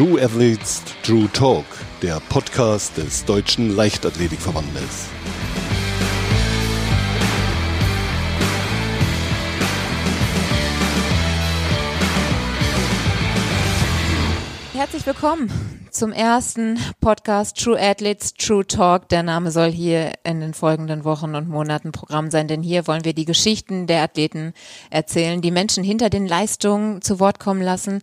True Athletes True Talk, der Podcast des Deutschen Leichtathletikverbandes. Herzlich willkommen zum ersten Podcast True Athletes True Talk. Der Name soll hier in den folgenden Wochen und Monaten Programm sein, denn hier wollen wir die Geschichten der Athleten erzählen, die Menschen hinter den Leistungen zu Wort kommen lassen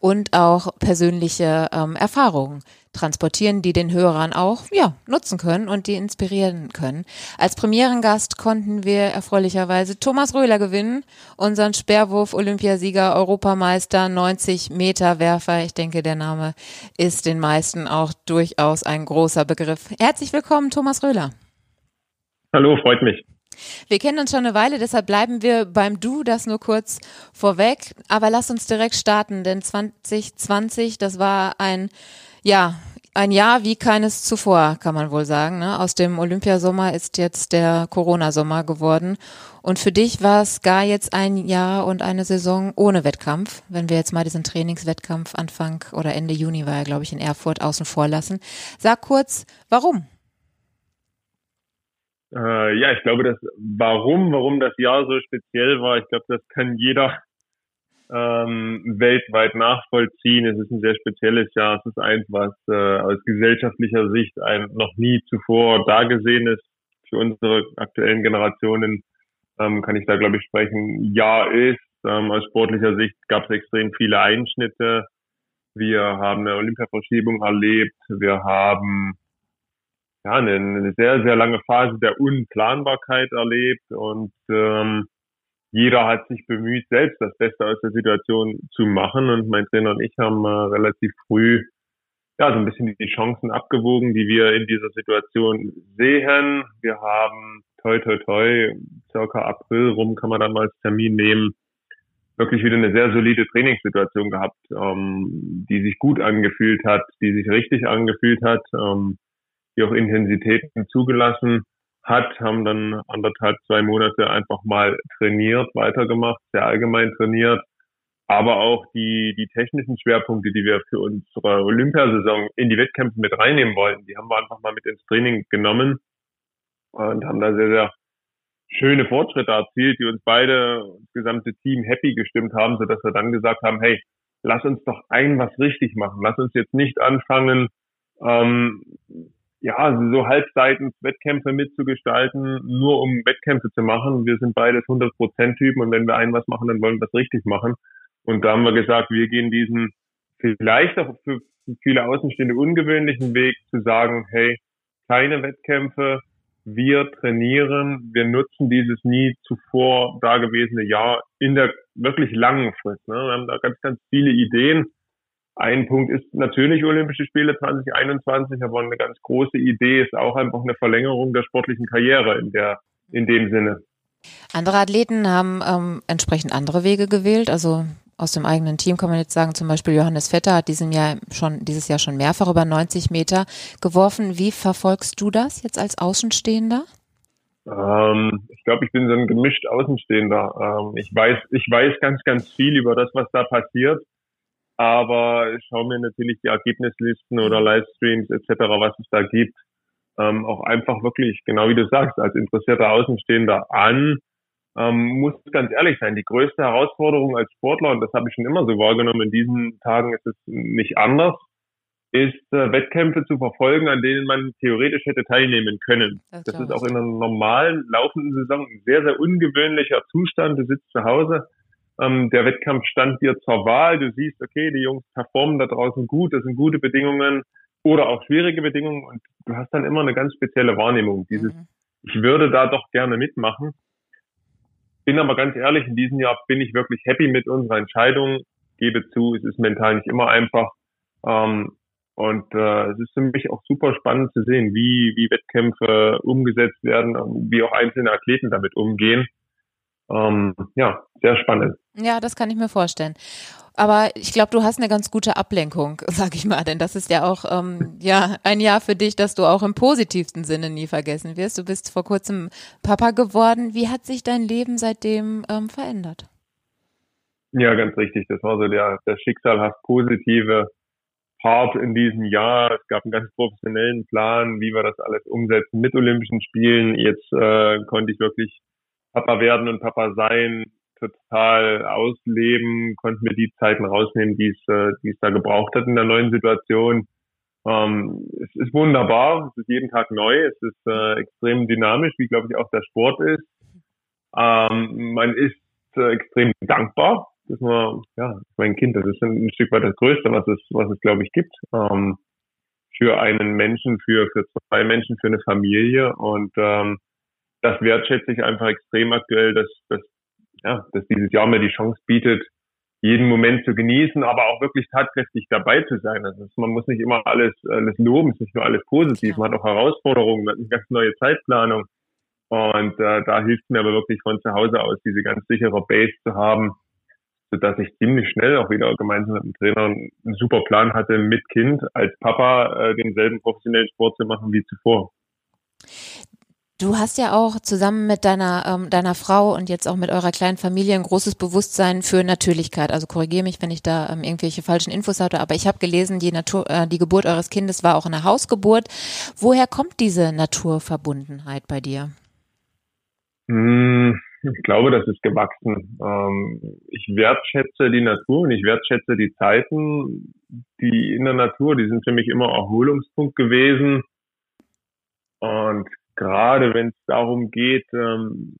und auch persönliche ähm, Erfahrungen transportieren, die den Hörern auch ja, nutzen können und die inspirieren können. Als Premierengast konnten wir erfreulicherweise Thomas Röhler gewinnen, unseren Sperrwurf-Olympiasieger, Europameister, 90 Meter Werfer. Ich denke, der Name ist den meisten auch durchaus ein großer Begriff. Herzlich willkommen, Thomas Röhler. Hallo, freut mich. Wir kennen uns schon eine Weile, deshalb bleiben wir beim Du, das nur kurz vorweg. Aber lass uns direkt starten, denn 2020, das war ein ja, ein Jahr wie keines zuvor, kann man wohl sagen. Ne? Aus dem Olympiasommer ist jetzt der Corona-Sommer geworden. Und für dich war es gar jetzt ein Jahr und eine Saison ohne Wettkampf. Wenn wir jetzt mal diesen Trainingswettkampf Anfang oder Ende Juni war er, glaube ich, in Erfurt außen vor lassen. Sag kurz, warum? Äh, ja, ich glaube, das warum, warum das Jahr so speziell war, ich glaube, das kann jeder ähm, weltweit nachvollziehen. Es ist ein sehr spezielles Jahr. Es ist eins, was äh, aus gesellschaftlicher Sicht ein noch nie zuvor dagesehenes für unsere aktuellen Generationen, ähm, kann ich da glaube ich sprechen, Jahr ist. Ähm, aus sportlicher Sicht gab es extrem viele Einschnitte. Wir haben eine Olympiaverschiebung erlebt. Wir haben ja, eine, eine sehr, sehr lange Phase der Unplanbarkeit erlebt und ähm, jeder hat sich bemüht, selbst das Beste aus der Situation zu machen. Und mein Trainer und ich haben äh, relativ früh ja so ein bisschen die Chancen abgewogen, die wir in dieser Situation sehen. Wir haben toi toi toi, circa April rum kann man dann mal als Termin nehmen, wirklich wieder eine sehr solide Trainingssituation gehabt, ähm, die sich gut angefühlt hat, die sich richtig angefühlt hat, ähm, die auch Intensitäten zugelassen hat, haben dann anderthalb, zwei Monate einfach mal trainiert, weitergemacht, sehr allgemein trainiert. Aber auch die, die technischen Schwerpunkte, die wir für unsere Olympiasaison in die Wettkämpfe mit reinnehmen wollten, die haben wir einfach mal mit ins Training genommen und haben da sehr, sehr schöne Fortschritte erzielt, die uns beide, das gesamte Team happy gestimmt haben, so dass wir dann gesagt haben, hey, lass uns doch ein was richtig machen. Lass uns jetzt nicht anfangen, ähm, ja, so halbseitens Wettkämpfe mitzugestalten, nur um Wettkämpfe zu machen. Wir sind beides 100%-Typen und wenn wir ein was machen, dann wollen wir das richtig machen. Und da haben wir gesagt, wir gehen diesen vielleicht auch für viele Außenstehende ungewöhnlichen Weg zu sagen, hey, keine Wettkämpfe, wir trainieren, wir nutzen dieses nie zuvor dagewesene Jahr in der wirklich langen Frist. Ne? Wir haben da ganz, ganz viele Ideen ein Punkt ist natürlich Olympische Spiele 2021, aber eine ganz große Idee ist auch einfach eine Verlängerung der sportlichen Karriere in der, in dem Sinne. Andere Athleten haben ähm, entsprechend andere Wege gewählt. Also aus dem eigenen Team kann man jetzt sagen, zum Beispiel Johannes Vetter hat diesem Jahr schon, dieses Jahr schon mehrfach über 90 Meter geworfen. Wie verfolgst du das jetzt als Außenstehender? Ähm, ich glaube, ich bin so ein gemischt Außenstehender. Ähm, ich weiß, ich weiß ganz, ganz viel über das, was da passiert aber ich schaue mir natürlich die Ergebnislisten oder. Livestreams etc., was es da gibt, ähm, auch einfach wirklich, genau wie du sagst, als interessierter Außenstehender an. Ähm, muss ganz ehrlich sein, die größte Herausforderung als Sportler, und das habe ich schon immer so wahrgenommen, in diesen Tagen ist es nicht anders, ist äh, Wettkämpfe zu verfolgen, an denen man theoretisch hätte teilnehmen können. Das, das ist auch in einer normalen laufenden Saison ein sehr, sehr ungewöhnlicher Zustand. Du sitzt zu Hause, ähm, der Wettkampf stand dir zur Wahl. Du siehst, okay, die Jungs performen da draußen gut, das sind gute Bedingungen oder auch schwierige Bedingungen und du hast dann immer eine ganz spezielle Wahrnehmung. Dieses, mhm. ich würde da doch gerne mitmachen. Bin aber ganz ehrlich, in diesem Jahr bin ich wirklich happy mit unserer Entscheidung. Gebe zu, es ist mental nicht immer einfach. Ähm, und äh, es ist für mich auch super spannend zu sehen, wie, wie Wettkämpfe umgesetzt werden, wie auch einzelne Athleten damit umgehen ähm, ja, sehr spannend. Ja, das kann ich mir vorstellen. Aber ich glaube, du hast eine ganz gute Ablenkung, sag ich mal, denn das ist ja auch ähm, ja ein Jahr für dich, das du auch im positivsten Sinne nie vergessen wirst. Du bist vor kurzem Papa geworden. Wie hat sich dein Leben seitdem ähm, verändert? Ja, ganz richtig. Das war so der, der schicksalhaft positive hart in diesem Jahr. Es gab einen ganz professionellen Plan, wie wir das alles umsetzen mit Olympischen Spielen. Jetzt äh, konnte ich wirklich Papa werden und Papa sein, total ausleben, konnte mir die Zeiten rausnehmen, die es, äh, die es da gebraucht hat in der neuen Situation. Ähm, es ist wunderbar, es ist jeden Tag neu, es ist äh, extrem dynamisch, wie glaube ich auch der Sport ist. Ähm, man ist äh, extrem dankbar, dass man, ja, mein Kind, das ist ein, ein Stück weit das Größte, was es, was es glaube ich gibt. Ähm, für einen Menschen, für, für zwei Menschen, für eine Familie und ähm, das wertschätze ich einfach extrem aktuell, dass, dass, ja, dass dieses Jahr mir die Chance bietet, jeden Moment zu genießen, aber auch wirklich tatkräftig dabei zu sein. Also man muss nicht immer alles, alles loben, es ist nicht nur alles positiv, man hat auch Herausforderungen, man hat eine ganz neue Zeitplanung. Und äh, da hilft mir aber wirklich von zu Hause aus diese ganz sichere Base zu haben, sodass ich ziemlich schnell auch wieder gemeinsam mit dem Trainer einen super Plan hatte, mit Kind als Papa äh, denselben professionellen Sport zu machen wie zuvor. Du hast ja auch zusammen mit deiner, ähm, deiner Frau und jetzt auch mit eurer kleinen Familie ein großes Bewusstsein für Natürlichkeit. Also korrigiere mich, wenn ich da ähm, irgendwelche falschen Infos hatte, aber ich habe gelesen, die, Natur, äh, die Geburt eures Kindes war auch eine Hausgeburt. Woher kommt diese Naturverbundenheit bei dir? Hm, ich glaube, das ist gewachsen. Ähm, ich wertschätze die Natur und ich wertschätze die Zeiten, die in der Natur, die sind für mich immer Erholungspunkt gewesen. Und gerade wenn es darum geht, ähm,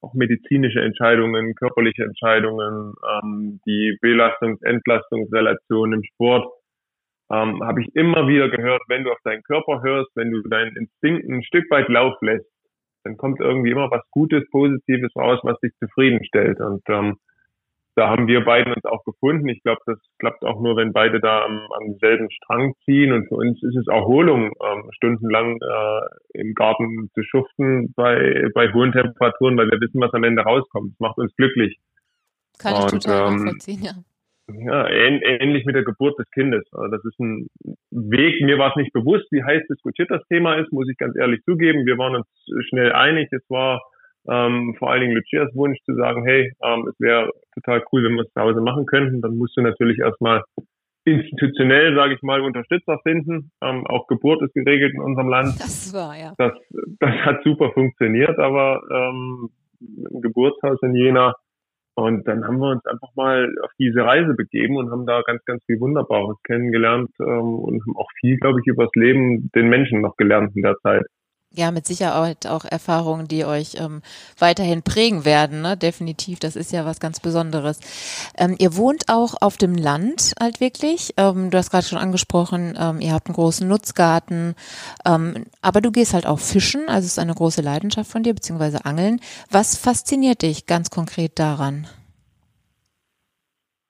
auch medizinische Entscheidungen, körperliche Entscheidungen, ähm, die Belastungs-Entlastungsrelation im Sport, ähm, habe ich immer wieder gehört, wenn du auf deinen Körper hörst, wenn du deinen Instinkt ein Stück weit Lauf lässt, dann kommt irgendwie immer was Gutes, Positives raus, was dich zufriedenstellt. Und ähm, da haben wir beiden uns auch gefunden. Ich glaube, das klappt auch nur, wenn beide da am, am selben Strang ziehen. Und für uns ist es Erholung, ähm, stundenlang äh, im Garten zu schuften bei, bei hohen Temperaturen, weil wir wissen, was am Ende rauskommt. Das macht uns glücklich. Kann ich total ähm, nachvollziehen, ja. Ja, ähnlich mit der Geburt des Kindes. Also das ist ein Weg. Mir war es nicht bewusst, wie heiß diskutiert das Thema ist, muss ich ganz ehrlich zugeben. Wir waren uns schnell einig. Es war ähm, vor allen Dingen Lucias Wunsch zu sagen, hey, ähm, es wäre total cool, wenn wir es zu Hause machen könnten. Dann musst du natürlich erstmal institutionell, sage ich mal, Unterstützer finden. Ähm, auch Geburt ist geregelt in unserem Land. Das war, ja. Das, das hat super funktioniert, aber ähm, im Geburtshaus in Jena. Und dann haben wir uns einfach mal auf diese Reise begeben und haben da ganz, ganz viel Wunderbares kennengelernt ähm, und haben auch viel, glaube ich, über das Leben den Menschen noch gelernt in der Zeit ja, mit Sicherheit auch Erfahrungen, die euch ähm, weiterhin prägen werden, ne? definitiv. Das ist ja was ganz Besonderes. Ähm, ihr wohnt auch auf dem Land halt wirklich. Ähm, du hast gerade schon angesprochen, ähm, ihr habt einen großen Nutzgarten, ähm, aber du gehst halt auch fischen, also es ist eine große Leidenschaft von dir, beziehungsweise Angeln. Was fasziniert dich ganz konkret daran?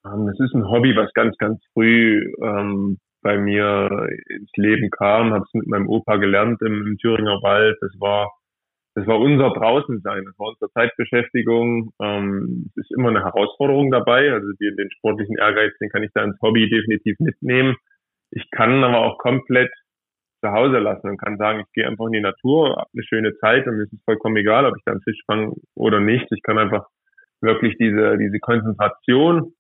Ähm, es ist ein Hobby, was ganz, ganz früh ähm, bei mir ins Leben kam, habe es mit meinem Opa gelernt im, im, Thüringer Wald. Das war das war unser Draußensein, das war unsere Zeitbeschäftigung. Ähm, es ist immer eine Herausforderung dabei. Also den, den sportlichen Ehrgeiz, den kann ich da ins Hobby definitiv mitnehmen. Ich kann aber auch komplett zu Hause lassen und kann sagen, ich gehe einfach in die Natur, habe eine schöne Zeit und mir ist es vollkommen egal, ob ich da einen Fisch fange oder nicht. Ich kann einfach wirklich diese, diese Konzentration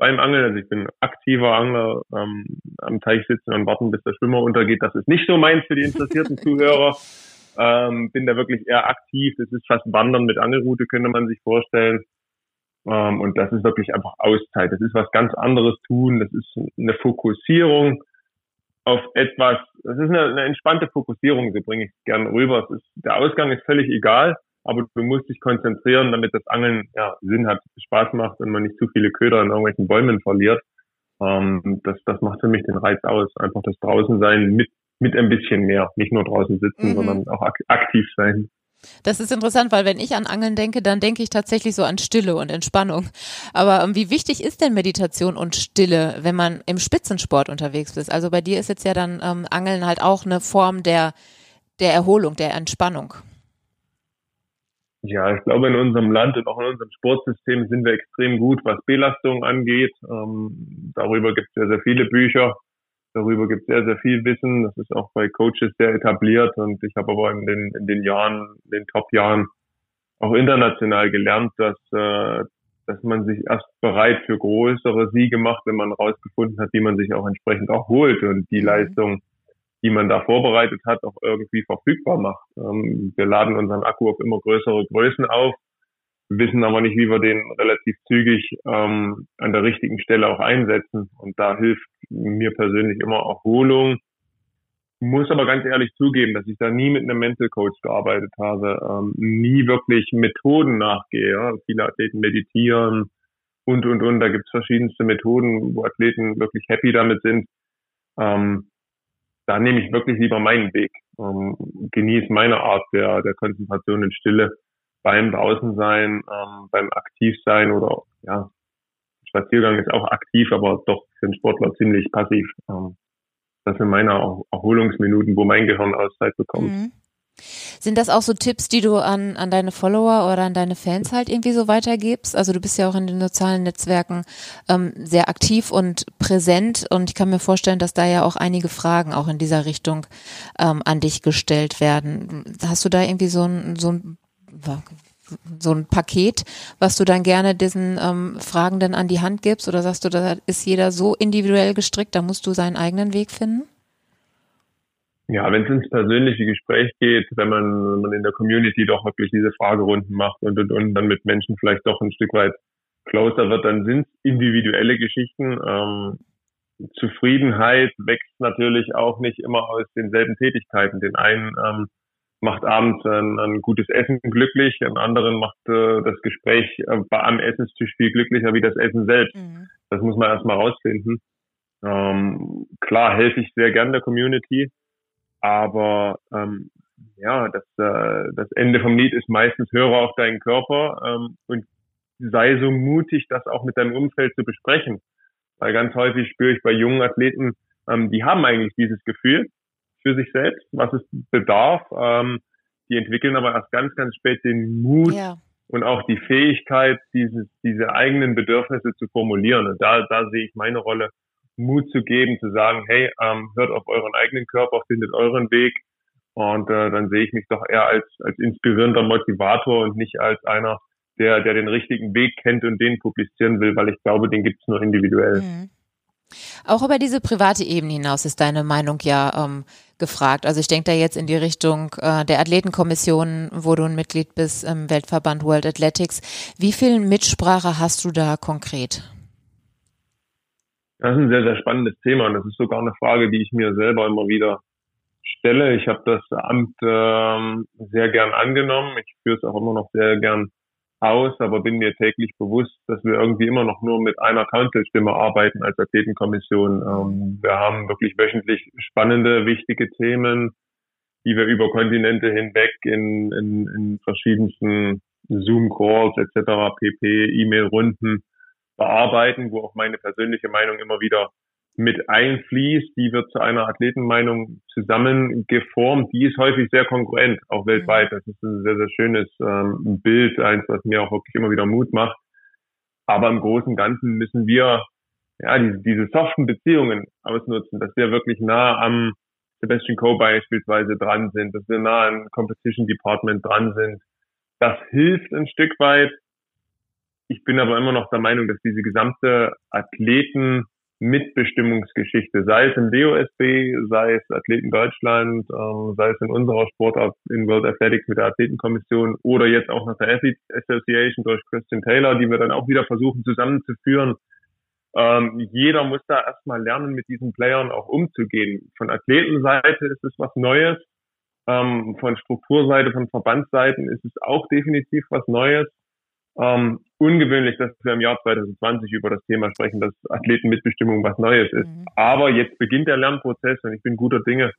beim Angeln. Also ich bin aktiver Angler, ähm, am Teich sitzen und warten, bis der Schwimmer untergeht. Das ist nicht so meins für die interessierten Zuhörer. Ähm, bin da wirklich eher aktiv. Das ist fast Wandern mit Angelroute, könnte man sich vorstellen. Ähm, und das ist wirklich einfach Auszeit. Das ist was ganz anderes tun. Das ist eine Fokussierung auf etwas. Das ist eine, eine entspannte Fokussierung, so bringe ich gern rüber. Ist, der Ausgang ist völlig egal aber du musst dich konzentrieren, damit das Angeln ja, Sinn hat, Spaß macht und man nicht zu viele Köder in irgendwelchen Bäumen verliert. Ähm, das, das macht für mich den Reiz aus. Einfach das Draußensein mit, mit ein bisschen mehr. Nicht nur draußen sitzen, mhm. sondern auch ak aktiv sein. Das ist interessant, weil wenn ich an Angeln denke, dann denke ich tatsächlich so an Stille und Entspannung. Aber ähm, wie wichtig ist denn Meditation und Stille, wenn man im Spitzensport unterwegs ist? Also bei dir ist jetzt ja dann ähm, Angeln halt auch eine Form der, der Erholung, der Entspannung. Ja, ich glaube, in unserem Land und auch in unserem Sportsystem sind wir extrem gut, was Belastung angeht. Ähm, darüber gibt es sehr, sehr viele Bücher. Darüber gibt es sehr, sehr viel Wissen. Das ist auch bei Coaches sehr etabliert. Und ich habe aber in den, in den Jahren, in den Top-Jahren auch international gelernt, dass, äh, dass man sich erst bereit für größere Siege macht, wenn man rausgefunden hat, wie man sich auch entsprechend auch holt und die mhm. Leistung, die man da vorbereitet hat, auch irgendwie verfügbar macht. Ähm, wir laden unseren Akku auf immer größere Größen auf, wissen aber nicht, wie wir den relativ zügig ähm, an der richtigen Stelle auch einsetzen. Und da hilft mir persönlich immer Erholung. Muss aber ganz ehrlich zugeben, dass ich da nie mit einem Mental Coach gearbeitet habe, ähm, nie wirklich Methoden nachgehe. Ja. Viele Athleten meditieren und, und, und. Da gibt es verschiedenste Methoden, wo Athleten wirklich happy damit sind. Ähm, da nehme ich wirklich lieber meinen Weg, ähm, genieße meine Art der, der Konzentration in Stille beim Draußensein, ähm, beim Aktivsein oder ja, Spaziergang ist auch aktiv, aber doch für einen Sportler ziemlich passiv. Ähm, das sind meine Erholungsminuten, wo mein Gehirn Auszeit bekommt. Mhm. Sind das auch so Tipps, die du an, an deine Follower oder an deine Fans halt irgendwie so weitergibst? Also du bist ja auch in den sozialen Netzwerken ähm, sehr aktiv und präsent und ich kann mir vorstellen, dass da ja auch einige Fragen auch in dieser Richtung ähm, an dich gestellt werden. Hast du da irgendwie so ein, so ein so ein Paket, was du dann gerne diesen ähm, Fragenden an die Hand gibst? Oder sagst du, da ist jeder so individuell gestrickt, da musst du seinen eigenen Weg finden? Ja, wenn es ins persönliche Gespräch geht, wenn man, wenn man in der Community doch wirklich diese Fragerunden macht und, und, und dann mit Menschen vielleicht doch ein Stück weit closer wird, dann sind es individuelle Geschichten. Ähm, Zufriedenheit wächst natürlich auch nicht immer aus denselben Tätigkeiten. Den einen ähm, macht abends ein, ein, gutes Essen glücklich, einen anderen macht äh, das Gespräch äh, am Essenstisch viel glücklicher wie das Essen selbst. Mhm. Das muss man erstmal rausfinden. Ähm, klar helfe ich sehr gern der Community, aber ähm, ja, das, äh, das Ende vom Lied ist meistens höre auf deinen Körper ähm, und sei so mutig, das auch mit deinem Umfeld zu besprechen. Weil ganz häufig spüre ich bei jungen Athleten, ähm, die haben eigentlich dieses Gefühl, für sich selbst, was es bedarf. Ähm, die entwickeln aber erst ganz, ganz spät den Mut ja. und auch die Fähigkeit, dieses, diese eigenen Bedürfnisse zu formulieren. Und da, da sehe ich meine Rolle, Mut zu geben, zu sagen, hey, ähm, hört auf euren eigenen Körper, findet euren Weg. Und äh, dann sehe ich mich doch eher als, als inspirierender Motivator und nicht als einer, der, der den richtigen Weg kennt und den publizieren will, weil ich glaube, den gibt es nur individuell. Mhm. Auch über diese private Ebene hinaus ist deine Meinung ja ähm, gefragt. Also ich denke da jetzt in die Richtung äh, der Athletenkommission, wo du ein Mitglied bist im Weltverband World Athletics. Wie viel Mitsprache hast du da konkret? Das ist ein sehr, sehr spannendes Thema und das ist sogar eine Frage, die ich mir selber immer wieder stelle. Ich habe das Amt ähm, sehr gern angenommen. Ich führe es auch immer noch sehr gern aus, aber bin mir täglich bewusst, dass wir irgendwie immer noch nur mit einer Council-Stimme arbeiten als Athletenkommission. Ähm, wir haben wirklich wöchentlich spannende, wichtige Themen, die wir über Kontinente hinweg in, in, in verschiedensten Zoom-Calls etc., pp, E-Mail-Runden bearbeiten, wo auch meine persönliche Meinung immer wieder mit einfließt, die wird zu einer Athletenmeinung zusammengeformt. Die ist häufig sehr konkurrent, auch weltweit. Das ist ein sehr, sehr schönes ähm, Bild, eins, was mir auch wirklich immer wieder Mut macht. Aber im Großen und Ganzen müssen wir ja diese, diese soften Beziehungen ausnutzen, dass wir wirklich nah am Sebastian Coe beispielsweise dran sind, dass wir nah am Competition Department dran sind. Das hilft ein Stück weit. Ich bin aber immer noch der Meinung, dass diese gesamte Athleten Mitbestimmungsgeschichte, sei es im DOSB, sei es Athleten Deutschland, äh, sei es in unserer Sportart in World Athletics mit der Athletenkommission oder jetzt auch nach der Athletes Association durch Christian Taylor, die wir dann auch wieder versuchen zusammenzuführen. Ähm, jeder muss da erstmal lernen, mit diesen Playern auch umzugehen. Von Athletenseite ist es was Neues. Ähm, von Strukturseite, von Verbandsseiten ist es auch definitiv was Neues ähm, ungewöhnlich, dass wir im Jahr 2020 über das Thema sprechen, dass Athletenmitbestimmung was Neues ist. Mhm. Aber jetzt beginnt der Lernprozess und ich bin guter Dinge,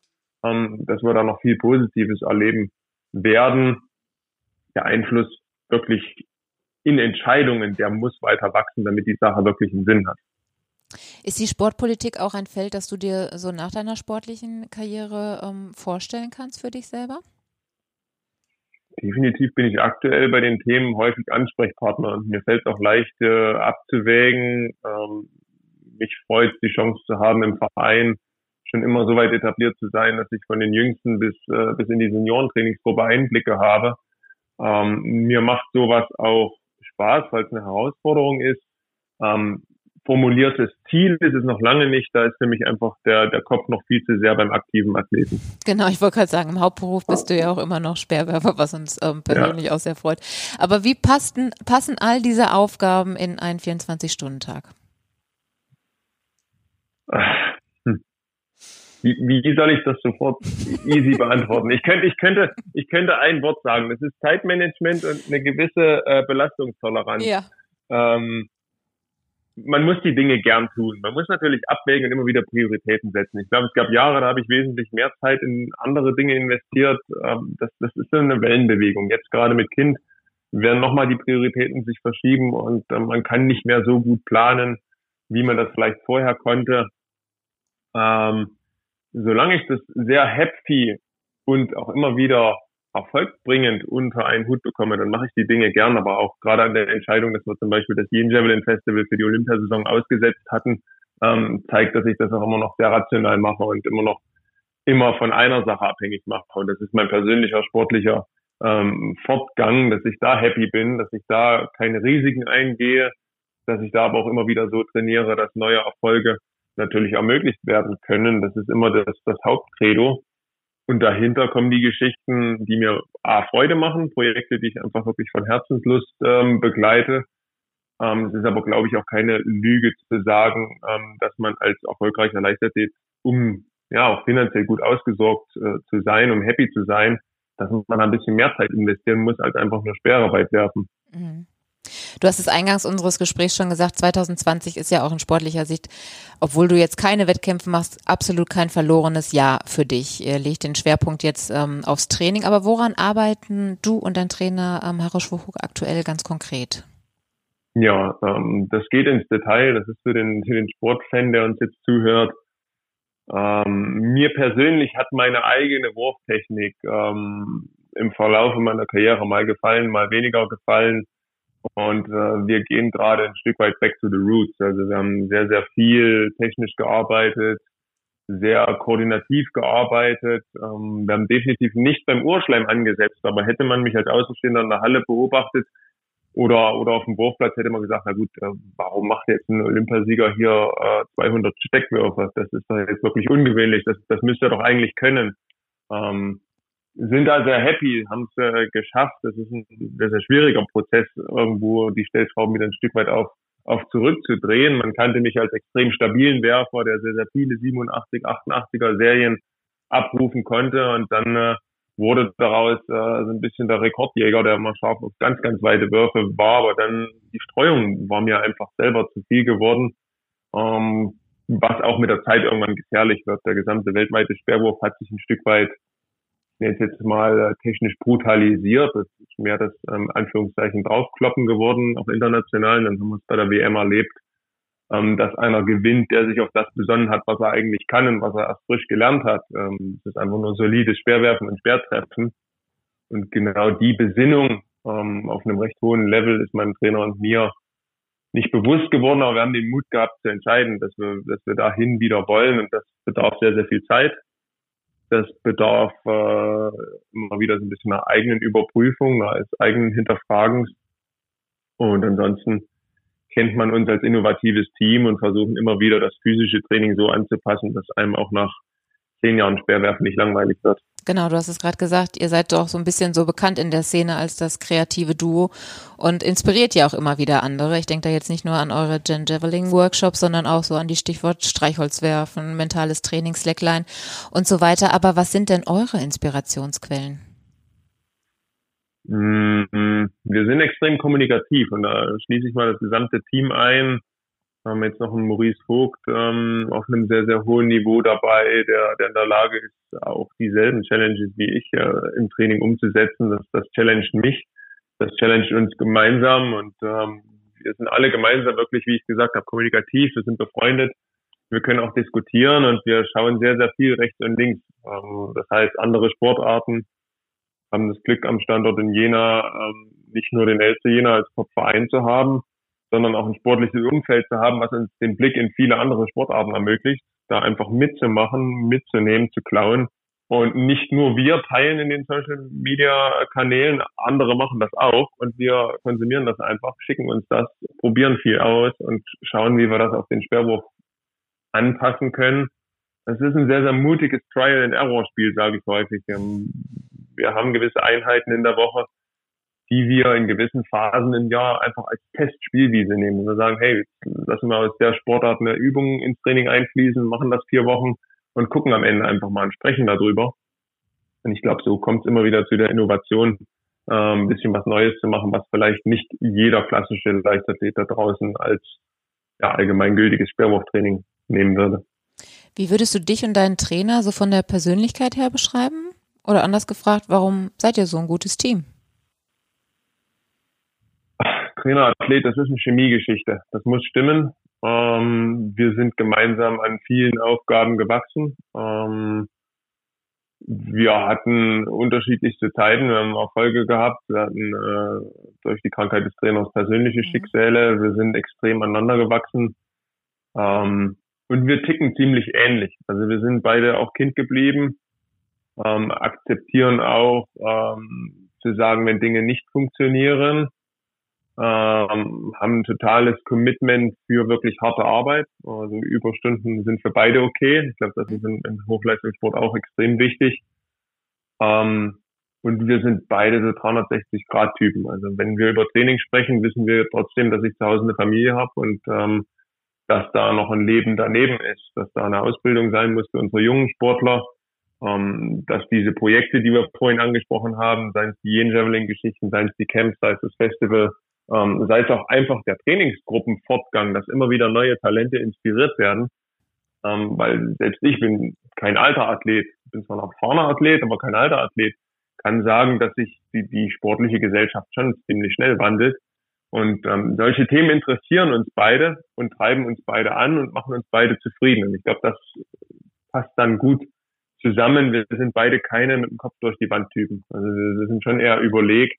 ähm, dass wir da noch viel Positives erleben werden. Der Einfluss wirklich in Entscheidungen, der muss weiter wachsen, damit die Sache wirklich einen Sinn hat. Ist die Sportpolitik auch ein Feld, das du dir so nach deiner sportlichen Karriere ähm, vorstellen kannst für dich selber? Definitiv bin ich aktuell bei den Themen häufig Ansprechpartner und mir fällt es auch leicht äh, abzuwägen. Ähm, mich freut die Chance zu haben, im Verein schon immer so weit etabliert zu sein, dass ich von den Jüngsten bis, äh, bis in die Seniorentrainingsgruppe Einblicke habe. Ähm, mir macht sowas auch Spaß, weil es eine Herausforderung ist. Ähm, formuliertes Ziel ist es noch lange nicht. Da ist nämlich einfach der, der Kopf noch viel zu sehr beim aktiven Athleten. Genau, ich wollte gerade sagen, im Hauptberuf bist du ja auch immer noch Speerwerfer, was uns ähm, persönlich ja. auch sehr freut. Aber wie passen, passen all diese Aufgaben in einen 24-Stunden-Tag? Hm. Wie, wie soll ich das sofort easy beantworten? Ich könnte, ich könnte, ich könnte ein Wort sagen. Das ist Zeitmanagement und eine gewisse äh, Belastungstoleranz. Ja. Ähm, man muss die Dinge gern tun. Man muss natürlich abwägen und immer wieder Prioritäten setzen. Ich glaube, es gab Jahre, da habe ich wesentlich mehr Zeit in andere Dinge investiert. Ähm, das, das ist so eine Wellenbewegung. Jetzt gerade mit Kind werden nochmal die Prioritäten sich verschieben und ähm, man kann nicht mehr so gut planen, wie man das vielleicht vorher konnte. Ähm, solange ich das sehr happy und auch immer wieder erfolgsbringend unter einen Hut bekomme, dann mache ich die Dinge gern, aber auch gerade an der Entscheidung, dass wir zum Beispiel das Yen Javelin Festival für die Olympiasaison ausgesetzt hatten, ähm, zeigt, dass ich das auch immer noch sehr rational mache und immer noch immer von einer Sache abhängig mache. Und das ist mein persönlicher sportlicher ähm, Fortgang, dass ich da happy bin, dass ich da keine Risiken eingehe, dass ich da aber auch immer wieder so trainiere, dass neue Erfolge natürlich ermöglicht werden können. Das ist immer das, das Hauptcredo. Und dahinter kommen die Geschichten, die mir A, Freude machen, Projekte, die ich einfach wirklich von Herzenslust ähm, begleite. Ähm, es ist aber, glaube ich, auch keine Lüge zu sagen, ähm, dass man als erfolgreicher Leichtathlet, um ja auch finanziell gut ausgesorgt äh, zu sein, um happy zu sein, dass man ein bisschen mehr Zeit investieren muss, als einfach nur Sperrarbeit werfen. Mhm. Du hast es eingangs unseres Gesprächs schon gesagt, 2020 ist ja auch in sportlicher Sicht, obwohl du jetzt keine Wettkämpfe machst, absolut kein verlorenes Jahr für dich. Ihr legt den Schwerpunkt jetzt ähm, aufs Training. Aber woran arbeiten du und dein Trainer ähm, Harosch Wuchuk aktuell ganz konkret? Ja, ähm, das geht ins Detail. Das ist für den, für den Sportfan, der uns jetzt zuhört. Ähm, mir persönlich hat meine eigene Wurftechnik ähm, im Verlauf meiner Karriere mal gefallen, mal weniger gefallen. Und äh, wir gehen gerade ein Stück weit back to the roots. Also wir haben sehr, sehr viel technisch gearbeitet, sehr koordinativ gearbeitet. Ähm, wir haben definitiv nicht beim Urschleim angesetzt, aber hätte man mich als Außenstehender in der Halle beobachtet oder, oder auf dem Wurfplatz, hätte man gesagt, na gut, äh, warum macht jetzt ein Olympiasieger hier äh, 200 Steckwürfe? Das ist doch jetzt wirklich ungewöhnlich. Das, das müsste er doch eigentlich können. Ähm, sind da sehr happy, haben es äh, geschafft. Das ist ein sehr, schwieriger Prozess, irgendwo die Stellschrauben wieder ein Stück weit auf, auf zurückzudrehen. Man kannte mich als extrem stabilen Werfer, der sehr, sehr viele 87, 88er Serien abrufen konnte und dann äh, wurde daraus äh, so ein bisschen der Rekordjäger, der immer scharf auf ganz, ganz weite Würfe war, aber dann die Streuung war mir einfach selber zu viel geworden, ähm, was auch mit der Zeit irgendwann gefährlich wird. Der gesamte weltweite Sperrwurf hat sich ein Stück weit nenne es jetzt mal technisch brutalisiert. Das ist mehr das ähm, Anführungszeichen draufkloppen geworden, auch international. Dann haben wir es bei der WM erlebt, ähm, dass einer gewinnt, der sich auf das besonnen hat, was er eigentlich kann und was er erst frisch gelernt hat. Ähm, das ist einfach nur solides Speerwerfen und Speertreffen. Und genau die Besinnung ähm, auf einem recht hohen Level ist meinem Trainer und mir nicht bewusst geworden, aber wir haben den Mut gehabt zu entscheiden, dass wir, dass wir dahin wieder wollen und das bedarf sehr, sehr viel Zeit. Das bedarf äh, immer wieder so ein bisschen einer eigenen Überprüfung, eines eigenen Hinterfragens. Und ansonsten kennt man uns als innovatives Team und versuchen immer wieder das physische Training so anzupassen, dass einem auch nach zehn Jahren Speerwerfen nicht langweilig wird. Genau, du hast es gerade gesagt, ihr seid doch so ein bisschen so bekannt in der Szene als das kreative Duo und inspiriert ja auch immer wieder andere. Ich denke da jetzt nicht nur an eure Gen Javelin Workshops, sondern auch so an die Stichwort Streichholzwerfen, mentales Training, Slackline und so weiter. Aber was sind denn eure Inspirationsquellen? Mm, wir sind extrem kommunikativ und da schließe ich mal das gesamte Team ein haben jetzt noch einen Maurice Vogt ähm, auf einem sehr, sehr hohen Niveau dabei, der, der in der Lage ist, auch dieselben Challenges wie ich äh, im Training umzusetzen. Das, das challenged mich, das challenged uns gemeinsam und ähm, wir sind alle gemeinsam wirklich, wie ich gesagt habe, kommunikativ, wir sind befreundet, wir können auch diskutieren und wir schauen sehr, sehr viel rechts und links. Ähm, das heißt, andere Sportarten haben das Glück am Standort in Jena, ähm, nicht nur den Elster Jena als Verein zu haben, sondern auch ein sportliches Umfeld zu haben, was uns den Blick in viele andere Sportarten ermöglicht, da einfach mitzumachen, mitzunehmen, zu klauen Und nicht nur wir teilen in den Social Media Kanälen, andere machen das auch und wir konsumieren das einfach, schicken uns das, probieren viel aus und schauen, wie wir das auf den Sperrwurf anpassen können. Es ist ein sehr, sehr mutiges Trial-and-Error-Spiel, sage ich häufig. Wir haben gewisse Einheiten in der Woche, die wir in gewissen Phasen im Jahr einfach als Testspielwiese nehmen. Und wir sagen, hey, lassen wir aus der Sportart eine Übung ins Training einfließen, machen das vier Wochen und gucken am Ende einfach mal und sprechen darüber. Und ich glaube, so kommt es immer wieder zu der Innovation, äh, ein bisschen was Neues zu machen, was vielleicht nicht jeder klassische Leichtathlet da draußen als ja, allgemeingültiges Sperrwurftraining nehmen würde. Wie würdest du dich und deinen Trainer so von der Persönlichkeit her beschreiben? Oder anders gefragt, warum seid ihr so ein gutes Team? Trainer, Athlet, das ist eine Chemiegeschichte. Das muss stimmen. Ähm, wir sind gemeinsam an vielen Aufgaben gewachsen. Ähm, wir hatten unterschiedlichste Zeiten, wir haben Erfolge gehabt, wir hatten äh, durch die Krankheit des Trainers persönliche mhm. Schicksale, wir sind extrem aneinander gewachsen ähm, und wir ticken ziemlich ähnlich. Also wir sind beide auch Kind geblieben, ähm, akzeptieren auch ähm, zu sagen, wenn Dinge nicht funktionieren, ähm, haben ein totales Commitment für wirklich harte Arbeit. Also Überstunden sind für beide okay. Ich glaube, das ist im, im Hochleistungssport auch extrem wichtig. Ähm, und wir sind beide so 360-Grad-Typen. Also wenn wir über Training sprechen, wissen wir trotzdem, dass ich zu Hause eine Familie habe und ähm, dass da noch ein Leben daneben ist, dass da eine Ausbildung sein muss für unsere jungen Sportler, ähm, dass diese Projekte, die wir vorhin angesprochen haben, seien es die Jen-Javelin-Geschichten, seien es die Camps, sei es das Festival, ähm, sei es auch einfach der Trainingsgruppenfortgang, dass immer wieder neue Talente inspiriert werden, ähm, weil selbst ich bin kein alter Athlet, bin zwar noch vorne Athlet, aber kein alter Athlet, kann sagen, dass sich die, die sportliche Gesellschaft schon ziemlich schnell wandelt. Und ähm, solche Themen interessieren uns beide und treiben uns beide an und machen uns beide zufrieden. Und ich glaube, das passt dann gut zusammen. Wir sind beide keine mit dem Kopf durch die Wand Typen. Also wir sind schon eher überlegt,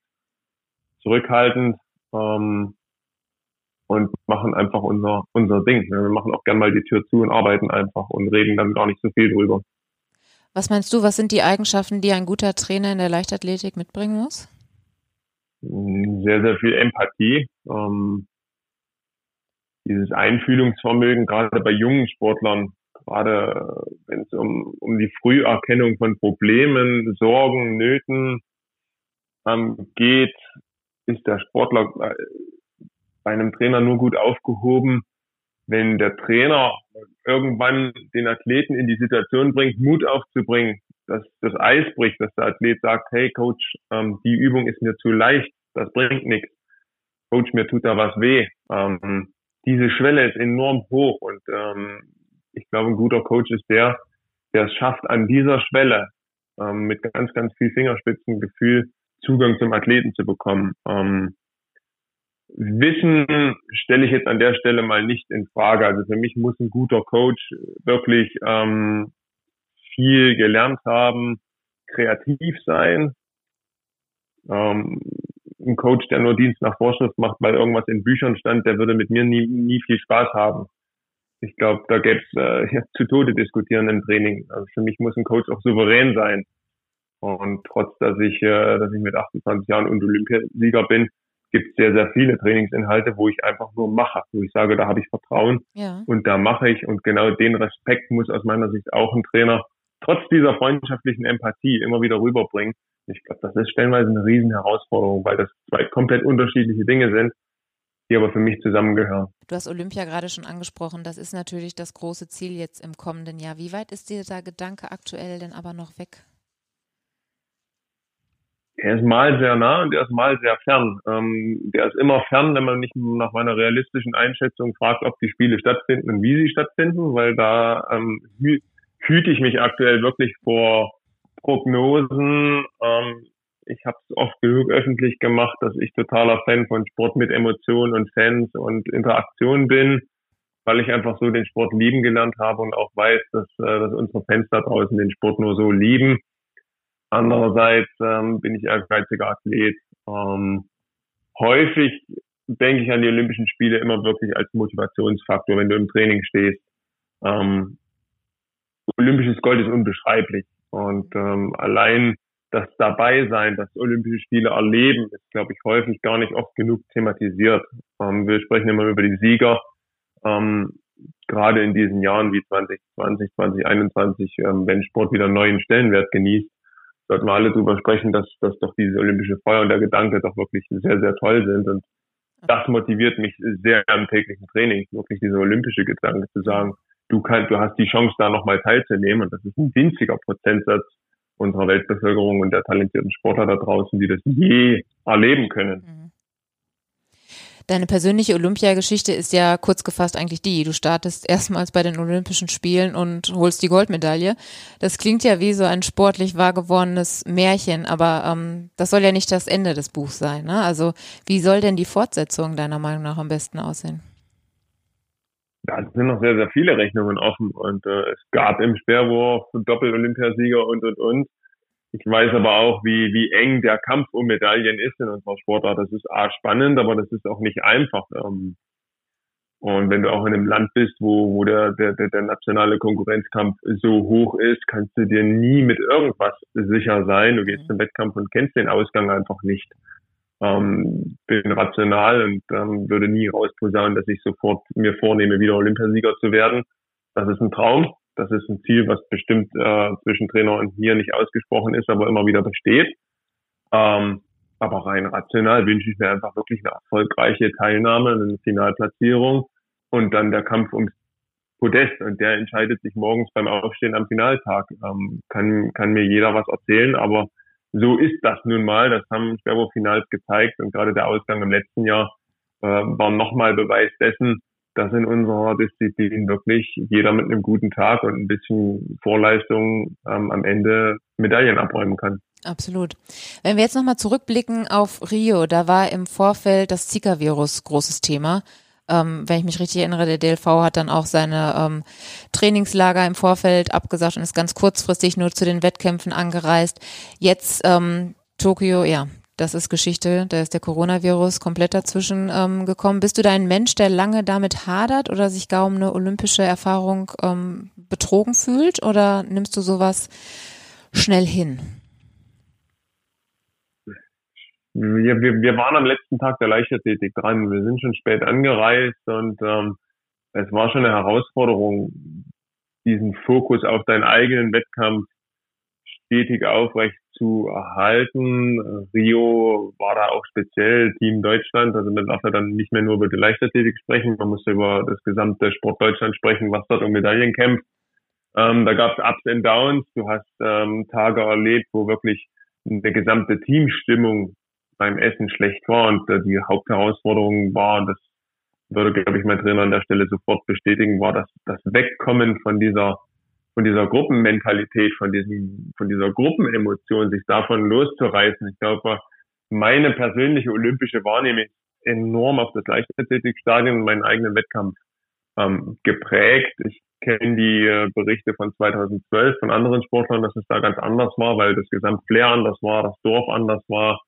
zurückhaltend, ähm, und machen einfach unser, unser Ding. Wir machen auch gern mal die Tür zu und arbeiten einfach und reden dann gar nicht so viel drüber. Was meinst du, was sind die Eigenschaften, die ein guter Trainer in der Leichtathletik mitbringen muss? Sehr, sehr viel Empathie. Ähm, dieses Einfühlungsvermögen, gerade bei jungen Sportlern, gerade wenn es um, um die Früherkennung von Problemen, Sorgen, Nöten ähm, geht, ist der Sportler äh, bei einem Trainer nur gut aufgehoben, wenn der Trainer irgendwann den Athleten in die Situation bringt, Mut aufzubringen, dass das Eis bricht, dass der Athlet sagt, hey Coach, ähm, die Übung ist mir zu leicht, das bringt nichts. Coach, mir tut da was weh. Ähm, diese Schwelle ist enorm hoch und ähm, ich glaube, ein guter Coach ist der, der es schafft, an dieser Schwelle ähm, mit ganz, ganz viel Fingerspitzengefühl Zugang zum Athleten zu bekommen. Ähm, Wissen stelle ich jetzt an der Stelle mal nicht in Frage. Also für mich muss ein guter Coach wirklich ähm, viel gelernt haben, kreativ sein. Ähm, ein Coach, der nur Dienst nach Vorschrift macht, weil irgendwas in Büchern stand, der würde mit mir nie, nie viel Spaß haben. Ich glaube, da gäbe es äh, zu Tode diskutieren im Training. Also für mich muss ein Coach auch souverän sein. Und trotz, dass ich, äh, dass ich mit 28 Jahren und Olympiasieger bin, gibt es sehr, sehr viele Trainingsinhalte, wo ich einfach nur mache, wo ich sage, da habe ich Vertrauen ja. und da mache ich. Und genau den Respekt muss aus meiner Sicht auch ein Trainer trotz dieser freundschaftlichen Empathie immer wieder rüberbringen. Ich glaube, das ist stellenweise eine riesen Herausforderung, weil das zwei komplett unterschiedliche Dinge sind, die aber für mich zusammengehören. Du hast Olympia gerade schon angesprochen. Das ist natürlich das große Ziel jetzt im kommenden Jahr. Wie weit ist dieser Gedanke aktuell denn aber noch weg? Er ist mal sehr nah und er ist mal sehr fern. Ähm, der ist immer fern, wenn man nicht nach meiner realistischen Einschätzung fragt, ob die Spiele stattfinden und wie sie stattfinden, weil da ähm, hü hüte ich mich aktuell wirklich vor Prognosen. Ähm, ich habe es oft genug öffentlich gemacht, dass ich totaler Fan von Sport mit Emotionen und Fans und Interaktion bin, weil ich einfach so den Sport lieben gelernt habe und auch weiß, dass, äh, dass unsere Fans da draußen den Sport nur so lieben Andererseits ähm, bin ich ehrgeiziger Athlet. Ähm, häufig denke ich an die Olympischen Spiele immer wirklich als Motivationsfaktor, wenn du im Training stehst. Ähm, Olympisches Gold ist unbeschreiblich. Und ähm, allein das Dabeisein, das Olympische Spiele erleben, ist, glaube ich, häufig gar nicht oft genug thematisiert. Ähm, wir sprechen immer über die Sieger. Ähm, gerade in diesen Jahren wie 2020, 2021, ähm, wenn Sport wieder neuen Stellenwert genießt, sollten wir alle darüber sprechen, dass, dass doch diese olympische Feuer und der Gedanke doch wirklich sehr, sehr toll sind. Und das motiviert mich sehr im täglichen Training, wirklich dieser olympische Gedanke zu sagen, du kannst, du hast die Chance, da nochmal teilzunehmen. Und das ist ein winziger Prozentsatz unserer Weltbevölkerung und der talentierten Sportler da draußen, die das je erleben können. Deine persönliche Olympiageschichte ist ja kurz gefasst eigentlich die. Du startest erstmals bei den Olympischen Spielen und holst die Goldmedaille. Das klingt ja wie so ein sportlich wahrgewordenes Märchen, aber ähm, das soll ja nicht das Ende des Buchs sein. Ne? Also wie soll denn die Fortsetzung deiner Meinung nach am besten aussehen? Da sind noch sehr, sehr viele Rechnungen offen und äh, es gab im Speerwurf Doppel-Olympiasieger und, und, und. Ich weiß aber auch, wie, wie eng der Kampf um Medaillen ist in unserer Sportart. Das ist A, spannend, aber das ist auch nicht einfach. Ähm. Und wenn du auch in einem Land bist, wo, wo der, der, der nationale Konkurrenzkampf so hoch ist, kannst du dir nie mit irgendwas sicher sein. Du gehst zum Wettkampf und kennst den Ausgang einfach nicht. Ähm, bin rational und ähm, würde nie rausposaunen, dass ich sofort mir vornehme, wieder Olympiasieger zu werden. Das ist ein Traum. Das ist ein Ziel, was bestimmt äh, zwischen Trainer und mir nicht ausgesprochen ist, aber immer wieder besteht. Ähm, aber rein rational wünsche ich mir einfach wirklich eine erfolgreiche Teilnahme, eine Finalplatzierung und dann der Kampf ums Podest. Und der entscheidet sich morgens beim Aufstehen am Finaltag. Ähm, kann, kann mir jeder was erzählen, aber so ist das nun mal. Das haben Sperbo-Finals gezeigt und gerade der Ausgang im letzten Jahr äh, war nochmal Beweis dessen, dass in unserer Disziplin wirklich jeder mit einem guten Tag und ein bisschen Vorleistung ähm, am Ende Medaillen abräumen kann. Absolut. Wenn wir jetzt nochmal zurückblicken auf Rio, da war im Vorfeld das Zika-Virus großes Thema. Ähm, wenn ich mich richtig erinnere, der DLV hat dann auch seine ähm, Trainingslager im Vorfeld abgesagt und ist ganz kurzfristig nur zu den Wettkämpfen angereist. Jetzt ähm, Tokio, ja, das ist Geschichte, da ist der Coronavirus komplett dazwischen ähm, gekommen. Bist du da ein Mensch, der lange damit hadert oder sich gar um eine olympische Erfahrung ähm, betrogen fühlt oder nimmst du sowas schnell hin? Wir, wir, wir waren am letzten Tag der Leichtathletik dran. Wir sind schon spät angereist und ähm, es war schon eine Herausforderung, diesen Fokus auf deinen eigenen Wettkampf stetig aufrecht zu erhalten. Rio war da auch speziell Team Deutschland. Also man darf ja dann nicht mehr nur über die Leichtathletik sprechen, man muss über das gesamte Sport Deutschland sprechen, was dort um Medaillen kämpft. Ähm, da gab es Ups and Downs. Du hast ähm, Tage erlebt, wo wirklich eine gesamte Teamstimmung beim Essen schlecht war und äh, die Hauptherausforderung war, das würde, glaube ich, mein Trainer an der Stelle sofort bestätigen, war das, das Wegkommen von dieser von dieser Gruppenmentalität, von diesem, von dieser Gruppenemotion, sich davon loszureißen. Ich glaube, meine persönliche olympische Wahrnehmung enorm auf das Leichtathletikstadion und meinen eigenen Wettkampf ähm, geprägt. Ich kenne die äh, Berichte von 2012 von anderen Sportlern, dass es da ganz anders war, weil das Gesamtflair anders war, das Dorf anders war,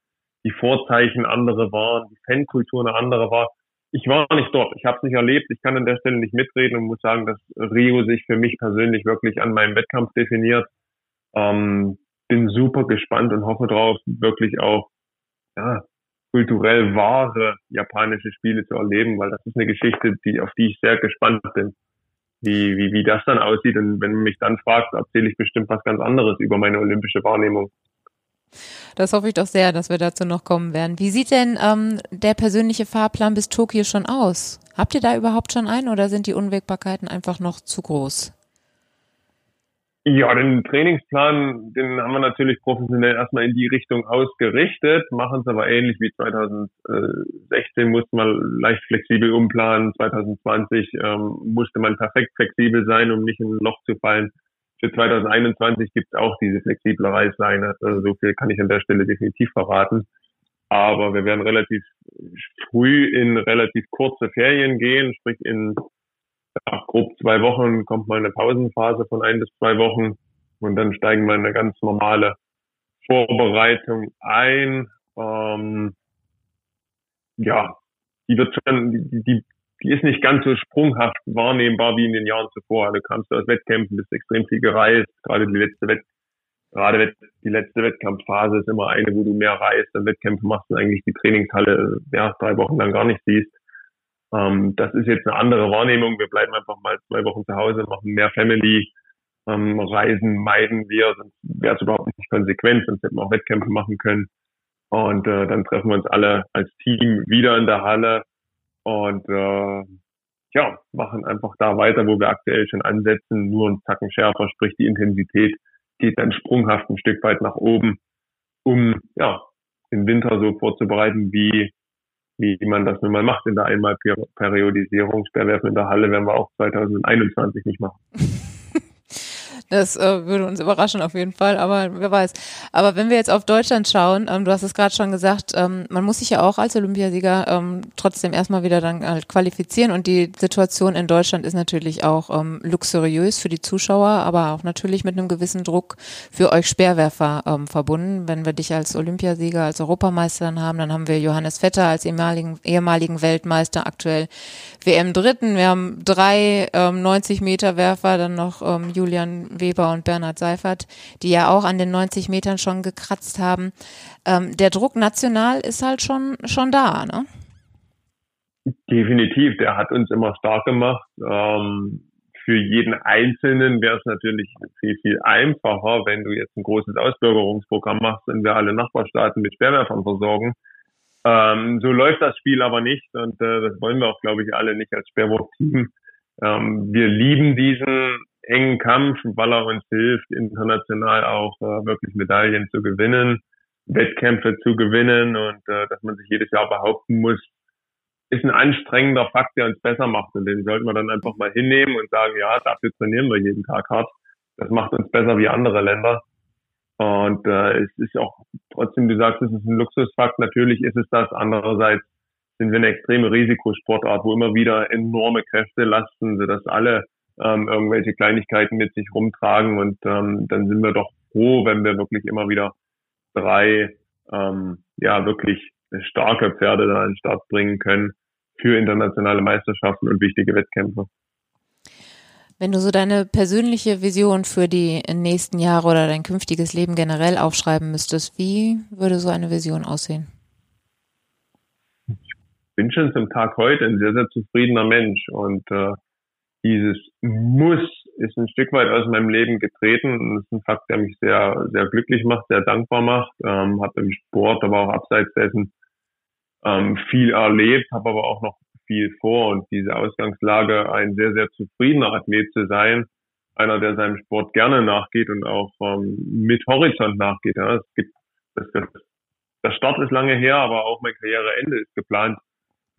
die Vorzeichen andere waren, die Fankultur eine andere war ich war nicht dort, ich habe es nicht erlebt, ich kann an der Stelle nicht mitreden und muss sagen, dass Rio sich für mich persönlich wirklich an meinem Wettkampf definiert. Ähm, bin super gespannt und hoffe darauf, wirklich auch ja, kulturell wahre japanische Spiele zu erleben, weil das ist eine Geschichte, die auf die ich sehr gespannt bin, wie, wie, wie das dann aussieht. Und wenn man mich dann fragt, erzähle ich bestimmt was ganz anderes über meine olympische Wahrnehmung. Das hoffe ich doch sehr, dass wir dazu noch kommen werden. Wie sieht denn ähm, der persönliche Fahrplan bis Tokio schon aus? Habt ihr da überhaupt schon einen oder sind die Unwägbarkeiten einfach noch zu groß? Ja, den Trainingsplan, den haben wir natürlich professionell erstmal in die Richtung ausgerichtet, machen es aber ähnlich wie 2016 musste man leicht flexibel umplanen, 2020 ähm, musste man perfekt flexibel sein, um nicht in ein Loch zu fallen für 2021 gibt es auch diese flexible Reißleine. Also so viel kann ich an der Stelle definitiv verraten. Aber wir werden relativ früh in relativ kurze Ferien gehen, sprich in ja, grob zwei Wochen kommt mal eine Pausenphase von ein bis zwei Wochen und dann steigen wir in eine ganz normale Vorbereitung ein. Ähm, ja, die wird schon, die, die, die ist nicht ganz so sprunghaft wahrnehmbar wie in den Jahren zuvor. Du kamst aus Wettkämpfen, bist extrem viel gereist. Gerade die letzte Wett gerade die letzte Wettkampfphase ist immer eine, wo du mehr reist, dann Wettkämpfe machst und eigentlich die Trainingshalle ja, drei Wochen lang gar nicht siehst. Ähm, das ist jetzt eine andere Wahrnehmung. Wir bleiben einfach mal zwei Wochen zu Hause, machen mehr Family, ähm, Reisen meiden wir, sonst wäre es überhaupt nicht konsequent, sonst hätten wir auch Wettkämpfe machen können. Und äh, dann treffen wir uns alle als Team wieder in der Halle und äh, ja, machen einfach da weiter, wo wir aktuell schon ansetzen, nur einen Zacken schärfer, sprich die Intensität geht dann sprunghaft ein Stück weit nach oben, um ja den Winter so vorzubereiten, wie wie man das nun mal macht in der Einmalperiodisierung. Sperrwerfen in der Halle werden wir auch 2021 nicht machen. Das äh, würde uns überraschen auf jeden Fall, aber wer weiß. Aber wenn wir jetzt auf Deutschland schauen, ähm, du hast es gerade schon gesagt, ähm, man muss sich ja auch als Olympiasieger ähm, trotzdem erstmal wieder dann halt qualifizieren und die Situation in Deutschland ist natürlich auch ähm, luxuriös für die Zuschauer, aber auch natürlich mit einem gewissen Druck für euch Speerwerfer ähm, verbunden. Wenn wir dich als Olympiasieger, als Europameister dann haben, dann haben wir Johannes Vetter als ehemaligen, ehemaligen Weltmeister, aktuell WM Dritten. Wir haben drei ähm, 90 Meter Werfer, dann noch ähm, Julian Weber und Bernhard Seifert, die ja auch an den 90 Metern schon gekratzt haben. Ähm, der Druck national ist halt schon, schon da, ne? Definitiv, der hat uns immer stark gemacht. Ähm, für jeden Einzelnen wäre es natürlich viel, viel einfacher, wenn du jetzt ein großes Ausbürgerungsprogramm machst und wir alle Nachbarstaaten mit Sperrwerfern versorgen. Ähm, so läuft das Spiel aber nicht und äh, das wollen wir auch, glaube ich, alle nicht als Sperrwurf-Team. Ähm, wir lieben diesen engen Kampf, weil er uns hilft, international auch äh, wirklich Medaillen zu gewinnen, Wettkämpfe zu gewinnen und äh, dass man sich jedes Jahr behaupten muss, ist ein anstrengender Fakt, der uns besser macht. Und den sollten wir dann einfach mal hinnehmen und sagen, ja, dafür trainieren wir jeden Tag hart. Das macht uns besser wie andere Länder. Und äh, es ist auch trotzdem, du sagst, es ist ein Luxusfakt. Natürlich ist es das. Andererseits sind wir eine extreme Risikosportart, wo immer wieder enorme Kräfte lasten, sodass alle ähm, irgendwelche Kleinigkeiten mit sich rumtragen und ähm, dann sind wir doch froh, wenn wir wirklich immer wieder drei ähm, ja wirklich starke Pferde da an den Start bringen können für internationale Meisterschaften und wichtige Wettkämpfe. Wenn du so deine persönliche Vision für die nächsten Jahre oder dein künftiges Leben generell aufschreiben müsstest, wie würde so eine Vision aussehen? Ich bin schon zum Tag heute ein sehr, sehr zufriedener Mensch und äh, dieses Muss ist ein Stück weit aus meinem Leben getreten. Und das ist ein Fakt, der mich sehr, sehr glücklich macht, sehr dankbar macht. Ähm, habe im Sport, aber auch abseits dessen ähm, viel erlebt, habe aber auch noch viel vor. Und diese Ausgangslage, ein sehr, sehr zufriedener Athlet zu sein, einer, der seinem Sport gerne nachgeht und auch ähm, mit Horizont nachgeht. Ja. Es gibt, das, das, der Start ist lange her, aber auch mein Karriereende ist geplant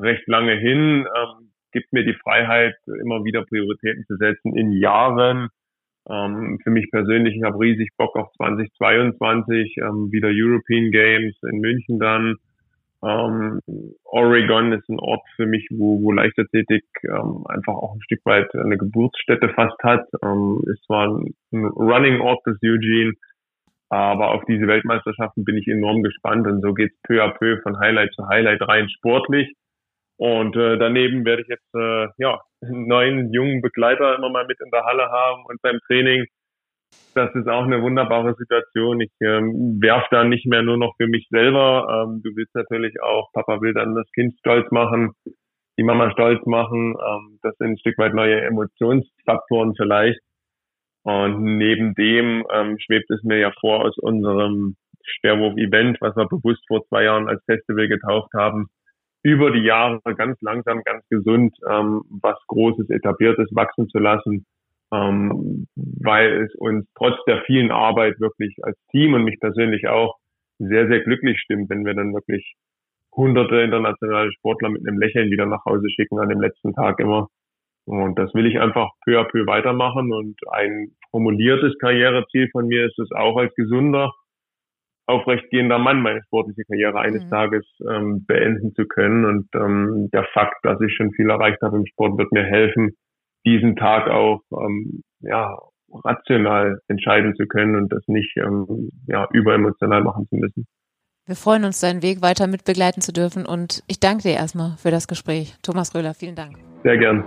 recht lange hin. Ähm, gibt mir die Freiheit, immer wieder Prioritäten zu setzen in Jahren. Ähm, für mich persönlich, ich habe riesig Bock auf 2022, ähm, wieder European Games in München dann. Ähm, Oregon ist ein Ort für mich, wo, wo Leichtathletik ähm, einfach auch ein Stück weit eine Geburtsstätte fast hat. Ähm, es war ein, ein Running Ort des Eugene, aber auf diese Weltmeisterschaften bin ich enorm gespannt und so geht's peu à peu von Highlight zu Highlight rein sportlich. Und äh, daneben werde ich jetzt äh, ja einen neuen jungen Begleiter immer mal mit in der Halle haben und beim Training. Das ist auch eine wunderbare Situation. Ich ähm, werf da nicht mehr nur noch für mich selber. Ähm, du willst natürlich auch, Papa will dann das Kind stolz machen, die Mama stolz machen. Ähm, das sind ein Stück weit neue Emotionsfaktoren vielleicht. Und neben dem ähm, schwebt es mir ja vor aus unserem Sperrwurf-Event, was wir bewusst vor zwei Jahren als Festival getauft haben, über die Jahre ganz langsam, ganz gesund ähm, was Großes, Etabliertes wachsen zu lassen, ähm, weil es uns trotz der vielen Arbeit wirklich als Team und mich persönlich auch sehr, sehr glücklich stimmt, wenn wir dann wirklich hunderte internationale Sportler mit einem Lächeln wieder nach Hause schicken an dem letzten Tag immer. Und das will ich einfach peu à peu weitermachen. Und ein formuliertes Karriereziel von mir ist es auch als gesunder, aufrechtgehender Mann meine sportliche Karriere eines mhm. Tages ähm, beenden zu können. Und ähm, der Fakt, dass ich schon viel erreicht habe im Sport, wird mir helfen, diesen Tag auch ähm, ja, rational entscheiden zu können und das nicht ähm, ja, überemotional machen zu müssen. Wir freuen uns, deinen Weg weiter mitbegleiten zu dürfen und ich danke dir erstmal für das Gespräch. Thomas Röhler, vielen Dank. Sehr gern.